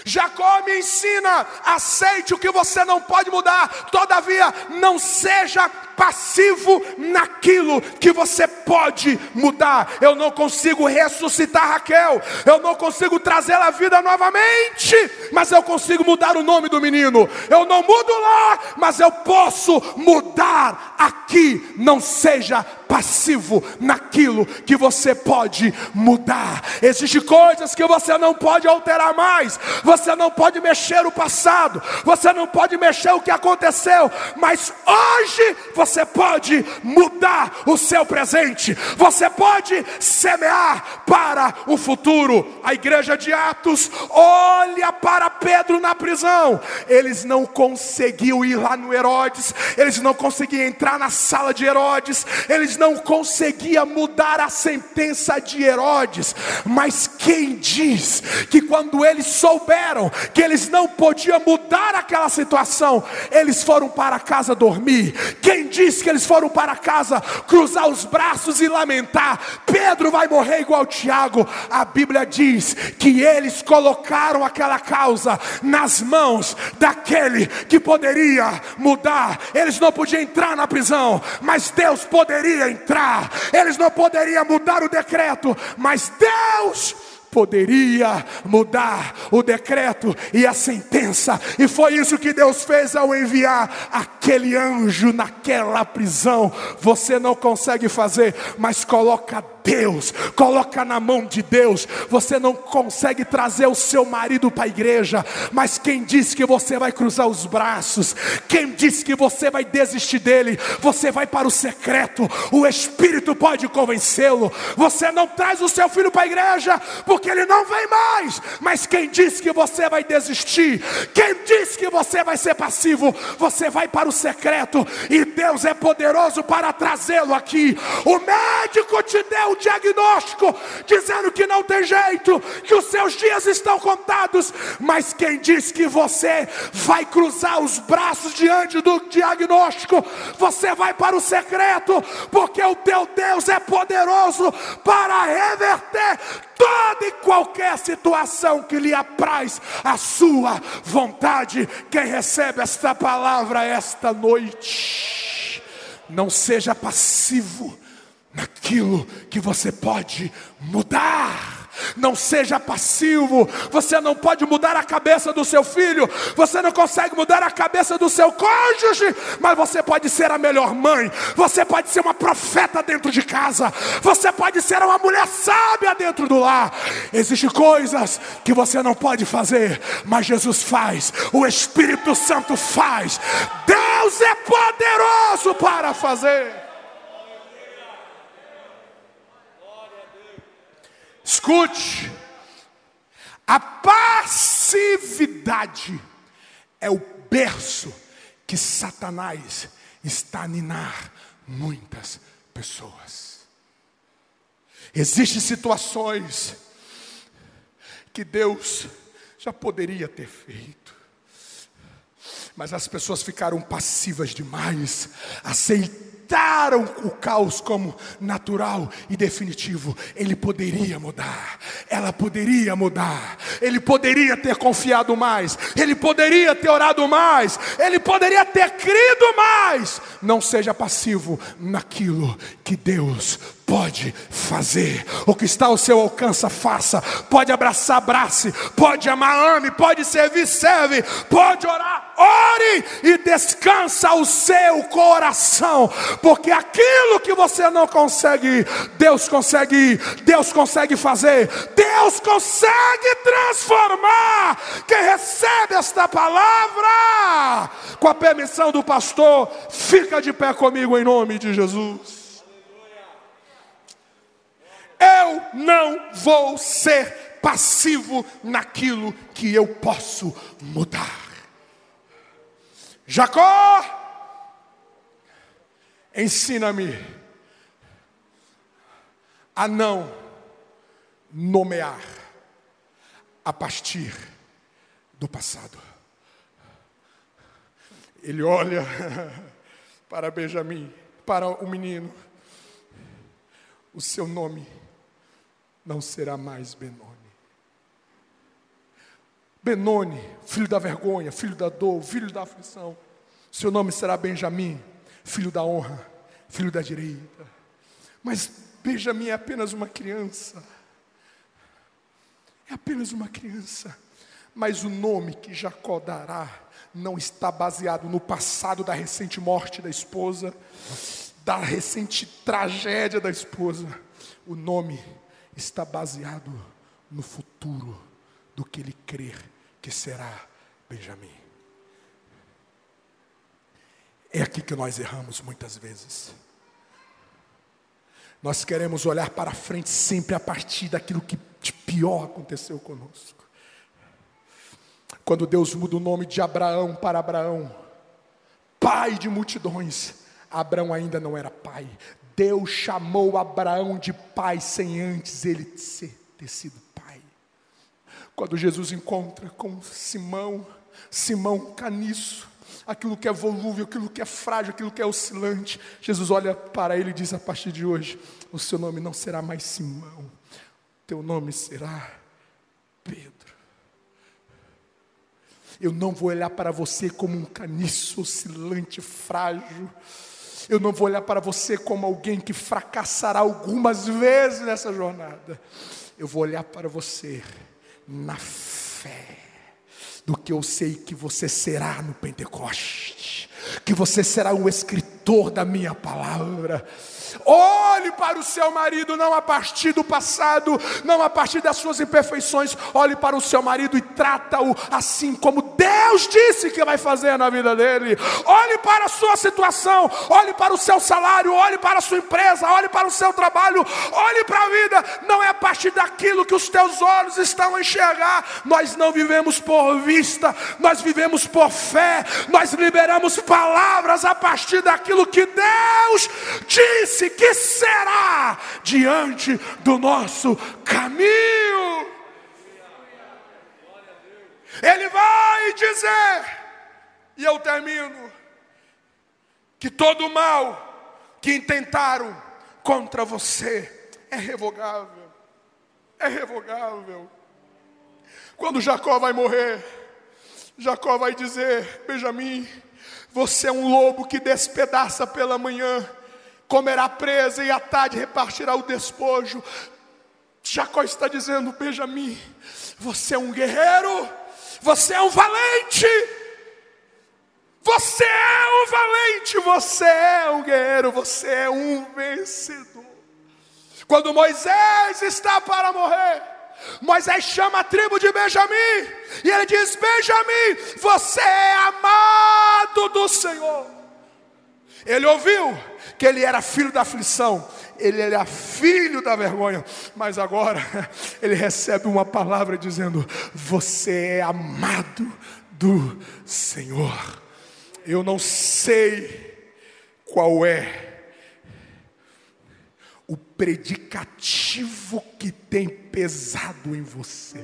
Jacó me ensina: aceite o que você não pode mudar, todavia, não seja passivo naquilo que você pode mudar. Eu não consigo ressuscitar Raquel, eu não consigo trazê-la à vida novamente, mas eu consigo mudar o nome do menino. Eu não mudo lá, mas eu posso mudar aqui. Não seja passivo naquilo que você pode mudar. Existem coisas que você não pode alterar mais, você não pode mexer o passado, você não pode mexer o que aconteceu, mas hoje você pode mudar o seu presente, você pode semear para o futuro. A igreja de Atos olha para Pedro na prisão, eles não conseguiam ir lá no Herodes, eles não conseguiam entrar na sala de Herodes, eles não conseguia mudar a sentença de Herodes, mas quem diz que quando eles souberam que eles não podiam mudar aquela situação, eles foram para casa dormir? Quem diz que eles foram para casa cruzar os braços e lamentar? Pedro vai morrer igual Tiago. A Bíblia diz que eles colocaram aquela causa nas mãos daquele que poderia mudar. Eles não podiam entrar na prisão, mas Deus poderia entrar, eles não poderiam mudar o decreto, mas Deus poderia mudar o decreto e a sentença, e foi isso que Deus fez ao enviar aquele anjo naquela prisão. Você não consegue fazer, mas coloca Deus, coloca na mão de Deus. Você não consegue trazer o seu marido para a igreja, mas quem diz que você vai cruzar os braços, quem diz que você vai desistir dele, você vai para o secreto, o Espírito pode convencê-lo. Você não traz o seu filho para a igreja, porque ele não vem mais, mas quem diz que você vai desistir, quem diz que você vai ser passivo, você vai para o secreto, e Deus é poderoso para trazê-lo aqui. O médico te deu o diagnóstico, dizendo que não tem jeito, que os seus dias estão contados, mas quem diz que você vai cruzar os braços diante do diagnóstico, você vai para o secreto, porque o teu Deus é poderoso para reverter toda e qualquer situação que lhe apraz a sua vontade. Quem recebe esta palavra esta noite, não seja passivo naquilo que você pode mudar. Não seja passivo. Você não pode mudar a cabeça do seu filho. Você não consegue mudar a cabeça do seu cônjuge. Mas você pode ser a melhor mãe. Você pode ser uma profeta dentro de casa. Você pode ser uma mulher sábia dentro do lar. Existem coisas que você não pode fazer. Mas Jesus faz. O Espírito Santo faz. Deus é poderoso para fazer. Escute, a passividade é o berço que Satanás está a ninar muitas pessoas. Existem situações que Deus já poderia ter feito, mas as pessoas ficaram passivas demais, aceitando aceitaram o caos como natural e definitivo, ele poderia mudar, ela poderia mudar, ele poderia ter confiado mais, ele poderia ter orado mais, ele poderia ter crido mais. Não seja passivo naquilo que Deus pode fazer. O que está ao seu alcance, faça. Pode abraçar, abrace. Pode amar, ame. Pode servir, serve. Pode orar, ore. E descansa o seu coração. Porque aquilo que você não consegue, Deus consegue Deus consegue fazer. Deus consegue transformar. Quem recebe esta palavra, com a permissão do pastor, fica de pé comigo em nome de Jesus. Eu não vou ser passivo naquilo que eu posso mudar. Jacó, ensina-me a não nomear a partir do passado. Ele olha para Benjamim, para o menino, o seu nome não será mais Benoni. Benoni, filho da vergonha, filho da dor, filho da aflição. Seu nome será Benjamim, filho da honra, filho da direita. Mas Benjamim é apenas uma criança. É apenas uma criança. Mas o nome que Jacó dará não está baseado no passado da recente morte da esposa, da recente tragédia da esposa. O nome está baseado no futuro do que ele crer que será Benjamim. É aqui que nós erramos muitas vezes. Nós queremos olhar para frente sempre a partir daquilo que de pior aconteceu conosco. Quando Deus muda o nome de Abraão para Abraão, pai de multidões, Abraão ainda não era pai. Deus chamou Abraão de pai sem antes ele ter sido pai. Quando Jesus encontra com Simão, Simão caniço, aquilo que é volúvel, aquilo que é frágil, aquilo que é oscilante, Jesus olha para ele e diz: a partir de hoje, o seu nome não será mais Simão, teu nome será Pedro. Eu não vou olhar para você como um caniço oscilante, frágil eu não vou olhar para você como alguém que fracassará algumas vezes nessa jornada. Eu vou olhar para você na fé do que eu sei que você será no Pentecoste, que você será o escritor da minha palavra Olhe para o seu marido não a partir do passado, não a partir das suas imperfeições. Olhe para o seu marido e trata-o assim como Deus disse que vai fazer na vida dele. Olhe para a sua situação, olhe para o seu salário, olhe para a sua empresa, olhe para o seu trabalho, olhe para a vida. Não é a partir daquilo que os teus olhos estão a enxergar. Nós não vivemos por vista, nós vivemos por fé. Nós liberamos palavras a partir daquilo que Deus disse disse que será diante do nosso caminho. Ele vai dizer, e eu termino, que todo mal que intentaram contra você é revogável. É revogável. Quando Jacó vai morrer, Jacó vai dizer: Benjamim, você é um lobo que despedaça pela manhã comerá presa e à tarde repartirá o despojo. Jacó está dizendo: Benjamim, você é um guerreiro, você é um valente. Você é um valente, você é um guerreiro, você é um vencedor. Quando Moisés está para morrer, Moisés chama a tribo de Benjamim e ele diz: Benjamim, você é amado do Senhor. Ele ouviu que ele era filho da aflição, ele era filho da vergonha, mas agora ele recebe uma palavra dizendo: Você é amado do Senhor. Eu não sei qual é o predicativo que tem pesado em você.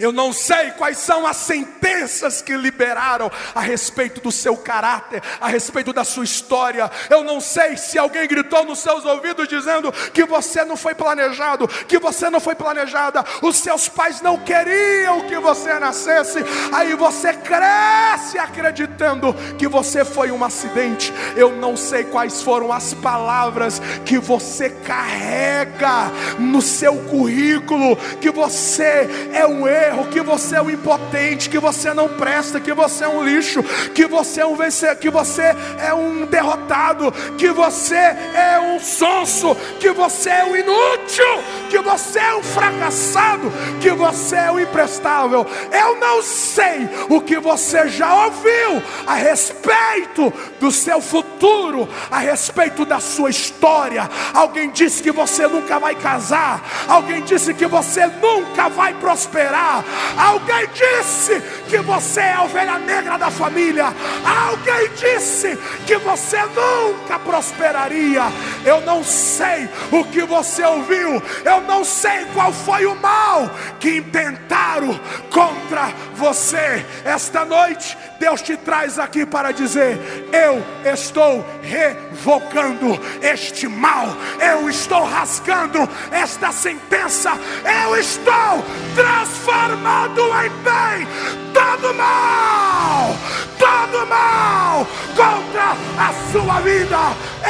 Eu não sei quais são as sentenças que liberaram a respeito do seu caráter, a respeito da sua história. Eu não sei se alguém gritou nos seus ouvidos dizendo que você não foi planejado, que você não foi planejada, os seus pais não queriam que você nascesse. Aí você cresce acreditando que você foi um acidente. Eu não sei quais foram as palavras que você carrega no seu currículo, que você é um erro erro, que você é um impotente, que você não presta, que você é um lixo, que você é um vencer, que você é um derrotado, que você é um sonso, que você é um inútil, que você é um fracassado, que você é um imprestável. Eu não sei o que você já ouviu a respeito do seu futuro, a respeito da sua história. Alguém disse que você nunca vai casar, alguém disse que você nunca vai prosperar. Alguém disse que você é a ovelha negra da família. Alguém disse que você nunca prosperaria. Eu não sei o que você ouviu. Eu não sei qual foi o mal que intentaram contra você. Esta noite, Deus te traz aqui para dizer: Eu estou revocando este mal. Eu estou rasgando esta sentença. Eu estou transformando em bem todo mal, todo mal contra a sua vida.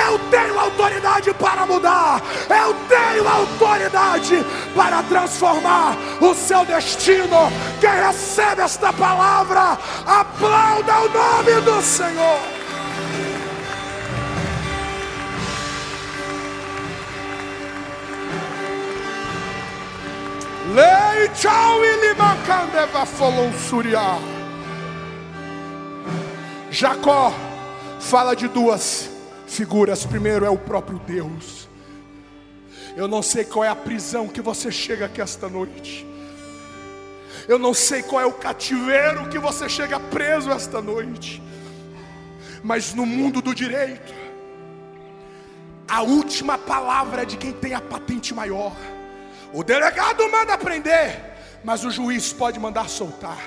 Eu tenho autoridade para mudar, eu tenho autoridade para transformar o seu destino. Quem recebe esta palavra, aplauda o nome do Senhor. Lei tchau ilimakandeva folou suriá. Jacó fala de duas figuras. Primeiro é o próprio Deus. Eu não sei qual é a prisão que você chega aqui esta noite. Eu não sei qual é o cativeiro que você chega preso esta noite. Mas no mundo do direito, a última palavra é de quem tem a patente maior. O delegado manda prender, mas o juiz pode mandar soltar.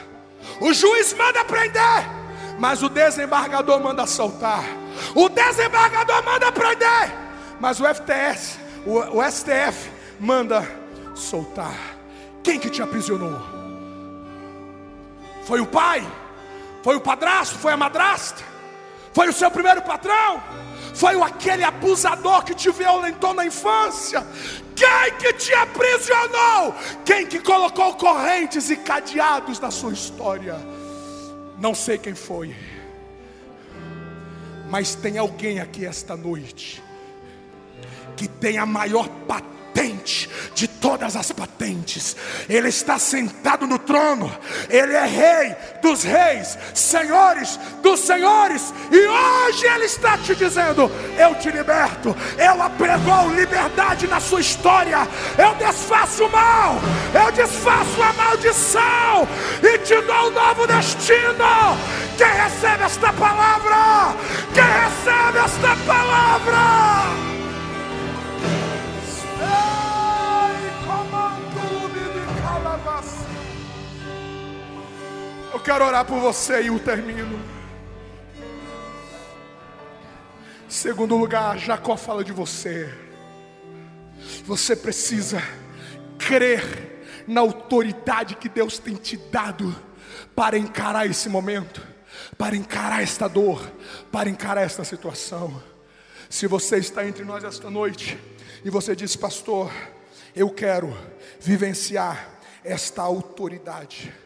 O juiz manda prender, mas o desembargador manda soltar. O desembargador manda prender, mas o FTS, o, o STF manda soltar. Quem que te aprisionou? Foi o pai? Foi o padrasto? Foi a madrasta? Foi o seu primeiro patrão? Foi aquele abusador que te violentou na infância? Quem que te aprisionou? Quem que colocou correntes e cadeados na sua história? Não sei quem foi, mas tem alguém aqui esta noite que tem a maior patente patente de todas as patentes. Ele está sentado no trono. Ele é rei dos reis, senhores dos senhores. E hoje ele está te dizendo: Eu te liberto. Eu apregou liberdade na sua história. Eu desfaço o mal. Eu desfaço a maldição e te dou um novo destino. Quem recebe esta palavra? Quem recebe esta palavra? Quero orar por você e eu termino. Segundo lugar, Jacó fala de você. Você precisa crer na autoridade que Deus tem te dado para encarar esse momento, para encarar esta dor, para encarar esta situação. Se você está entre nós esta noite e você diz, pastor, eu quero vivenciar esta autoridade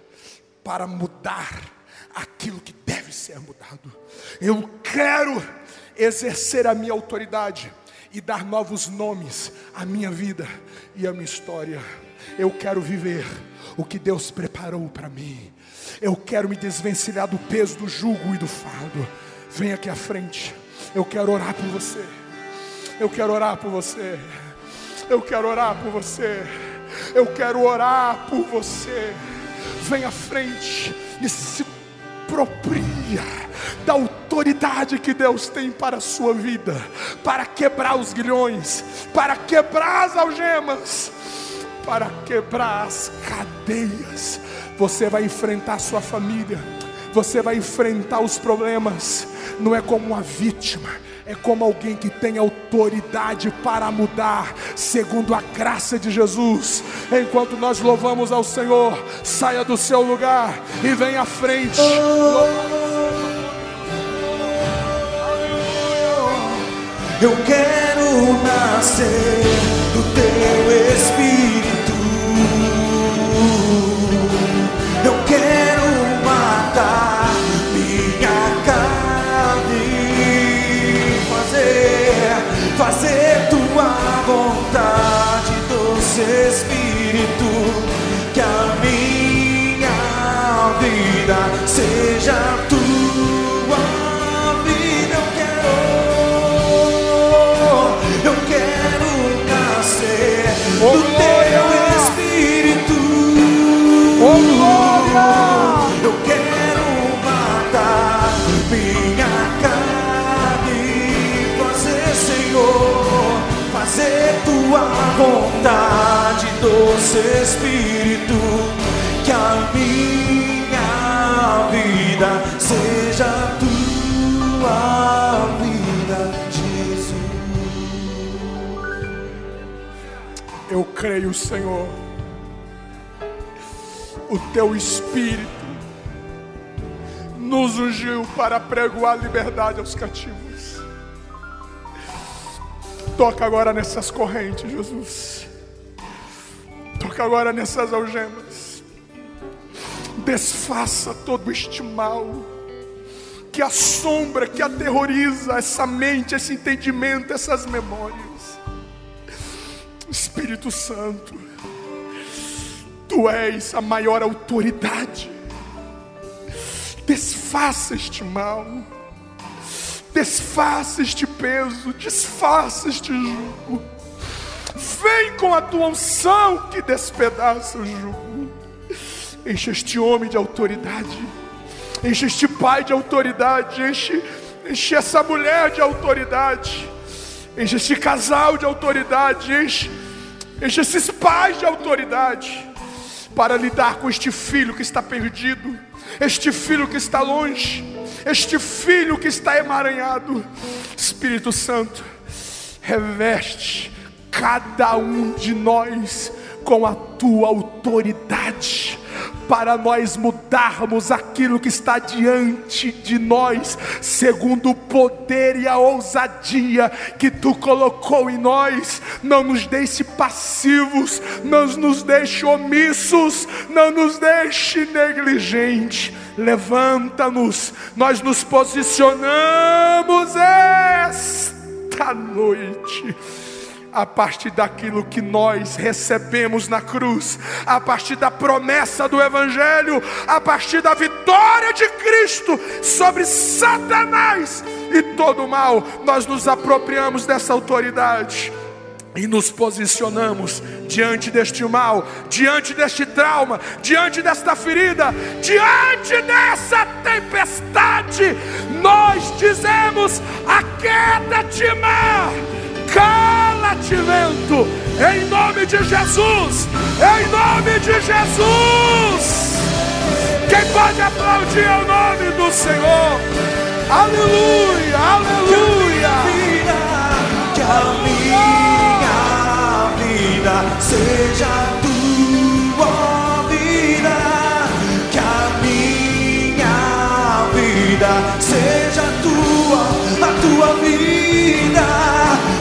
para mudar aquilo que deve ser mudado. Eu quero exercer a minha autoridade e dar novos nomes à minha vida e à minha história. Eu quero viver o que Deus preparou para mim. Eu quero me desvencilhar do peso do jugo e do fardo. Vem aqui à frente. Eu quero orar por você. Eu quero orar por você. Eu quero orar por você. Eu quero orar por você. Vem à frente e se apropria da autoridade que Deus tem para a sua vida, para quebrar os grilhões, para quebrar as algemas, para quebrar as cadeias. Você vai enfrentar sua família, você vai enfrentar os problemas, não é como uma vítima, é como alguém que tem autoridade para mudar, segundo a graça de Jesus. Enquanto nós louvamos ao Senhor, saia do seu lugar e venha à frente. Eu quero nascer do teu espírito. Vontade, doce Espírito, que a minha vida seja tua vida, Jesus. Eu creio, Senhor, o teu Espírito nos ungiu para pregoar liberdade aos cativos. Toca agora nessas correntes, Jesus. Toca agora nessas algemas. Desfaça todo este mal que assombra, que aterroriza essa mente, esse entendimento, essas memórias. Espírito Santo, Tu és a maior autoridade. Desfaça este mal, desfaça este peso, desfaça este jugo. Vem com a tua unção que despedaça o jugo. Enche este homem de autoridade, enche este pai de autoridade, enche, enche essa mulher de autoridade. Enche este casal de autoridade, enche, enche esses pais de autoridade para lidar com este filho que está perdido, este filho que está longe, este filho que está emaranhado. Espírito Santo, reveste cada um de nós com a tua autoridade para nós mudarmos aquilo que está diante de nós, segundo o poder e a ousadia que tu colocou em nós. Não nos deixe passivos, não nos deixe omissos, não nos deixe negligentes. Levanta-nos, nós nos posicionamos esta noite. A partir daquilo que nós recebemos na cruz, a partir da promessa do Evangelho, a partir da vitória de Cristo sobre Satanás e todo o mal, nós nos apropriamos dessa autoridade e nos posicionamos diante deste mal, diante deste trauma, diante desta ferida, diante dessa tempestade. Nós dizemos: aquieta-te, mar, cala-te, vento, em nome de Jesus, em nome de Jesus. Quem pode aplaudir ao nome do Senhor? Aleluia, aleluia seja tua vida, que a minha vida seja tua, a tua vida,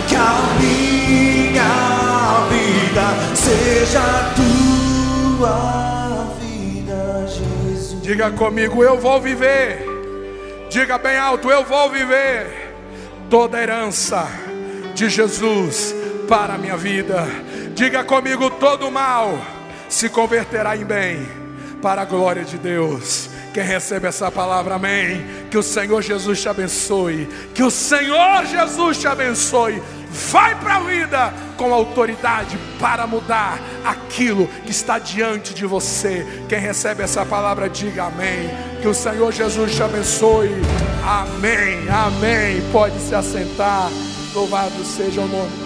que a minha vida seja tua vida, Jesus. Diga comigo, eu vou viver. Diga bem alto, eu vou viver toda a herança de Jesus para a minha vida Diga comigo, todo mal se converterá em bem para a glória de Deus. Quem recebe essa palavra, amém. Que o Senhor Jesus te abençoe. Que o Senhor Jesus te abençoe. Vai para a vida com autoridade para mudar aquilo que está diante de você. Quem recebe essa palavra, diga amém. Que o Senhor Jesus te abençoe. Amém, amém. Pode se assentar. Louvado seja o nome.